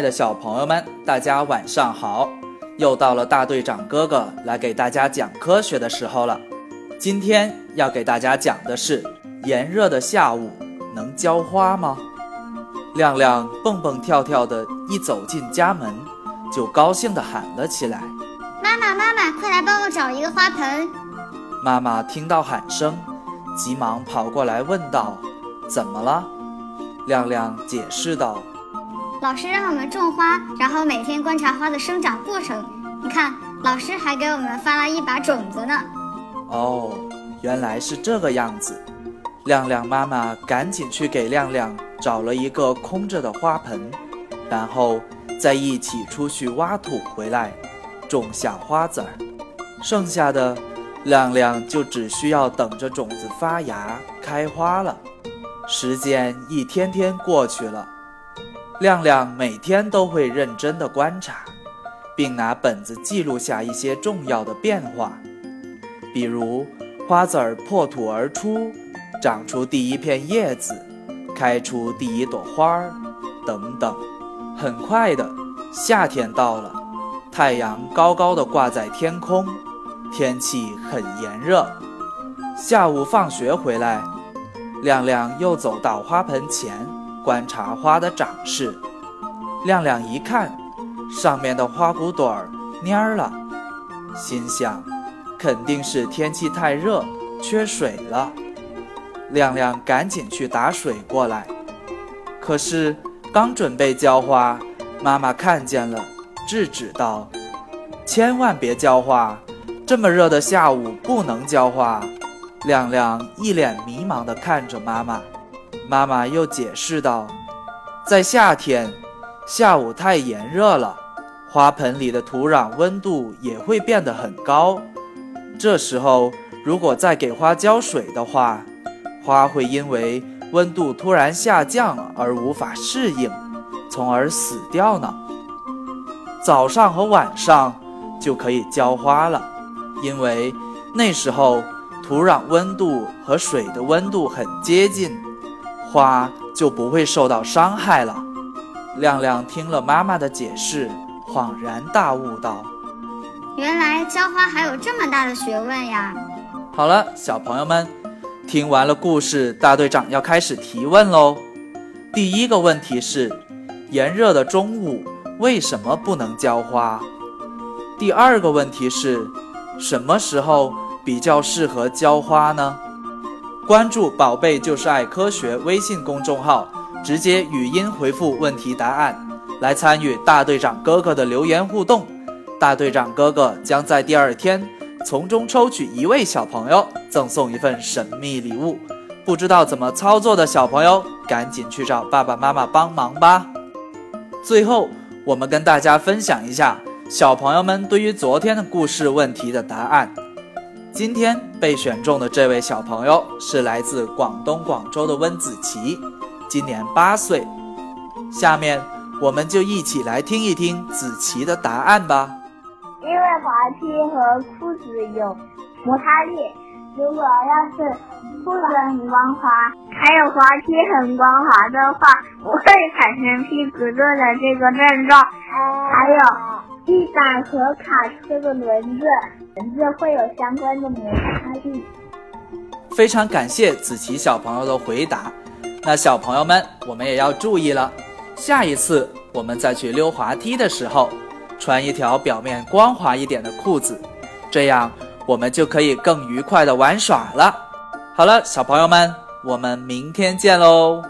亲爱的小朋友们，大家晚上好！又到了大队长哥哥来给大家讲科学的时候了。今天要给大家讲的是：炎热的下午能浇花吗？亮亮蹦蹦跳跳的一走进家门，就高兴地喊了起来：“妈妈，妈妈，快来帮我找一个花盆！”妈妈听到喊声，急忙跑过来问道：“怎么了？”亮亮解释道。老师让我们种花，然后每天观察花的生长过程。你看，老师还给我们发了一把种子呢。哦，原来是这个样子。亮亮妈妈赶紧去给亮亮找了一个空着的花盆，然后再一起出去挖土回来，种下花籽儿。剩下的，亮亮就只需要等着种子发芽开花了。时间一天天过去了。亮亮每天都会认真地观察，并拿本子记录下一些重要的变化，比如花籽儿破土而出，长出第一片叶子，开出第一朵花儿，等等。很快的，夏天到了，太阳高高的挂在天空，天气很炎热。下午放学回来，亮亮又走到花盆前。观察花的长势，亮亮一看，上面的花骨朵儿蔫了，心想，肯定是天气太热，缺水了。亮亮赶紧去打水过来，可是刚准备浇花，妈妈看见了，制止道：“千万别浇花，这么热的下午不能浇花。”亮亮一脸迷茫地看着妈妈。妈妈又解释道：“在夏天，下午太炎热了，花盆里的土壤温度也会变得很高。这时候，如果再给花浇水的话，花会因为温度突然下降而无法适应，从而死掉呢。早上和晚上就可以浇花了，因为那时候土壤温度和水的温度很接近。”花就不会受到伤害了。亮亮听了妈妈的解释，恍然大悟道：“原来浇花还有这么大的学问呀！”好了，小朋友们，听完了故事，大队长要开始提问喽。第一个问题是：炎热的中午为什么不能浇花？第二个问题是：什么时候比较适合浇花呢？关注“宝贝就是爱科学”微信公众号，直接语音回复问题答案，来参与大队长哥哥的留言互动。大队长哥哥将在第二天从中抽取一位小朋友，赠送一份神秘礼物。不知道怎么操作的小朋友，赶紧去找爸爸妈妈帮忙吧。最后，我们跟大家分享一下小朋友们对于昨天的故事问题的答案。今天被选中的这位小朋友是来自广东广州的温子琪，今年八岁。下面我们就一起来听一听子琪的答案吧。因为滑梯和裤子有摩擦力，如果要是裤子很光滑，还有滑梯很光滑的话，不会产生屁股热的这个症状。还有。地板和卡车的轮子，轮子会有相关的摩擦力。非常感谢子琪小朋友的回答。那小朋友们，我们也要注意了，下一次我们再去溜滑梯的时候，穿一条表面光滑一点的裤子，这样我们就可以更愉快的玩耍了。好了，小朋友们，我们明天见喽。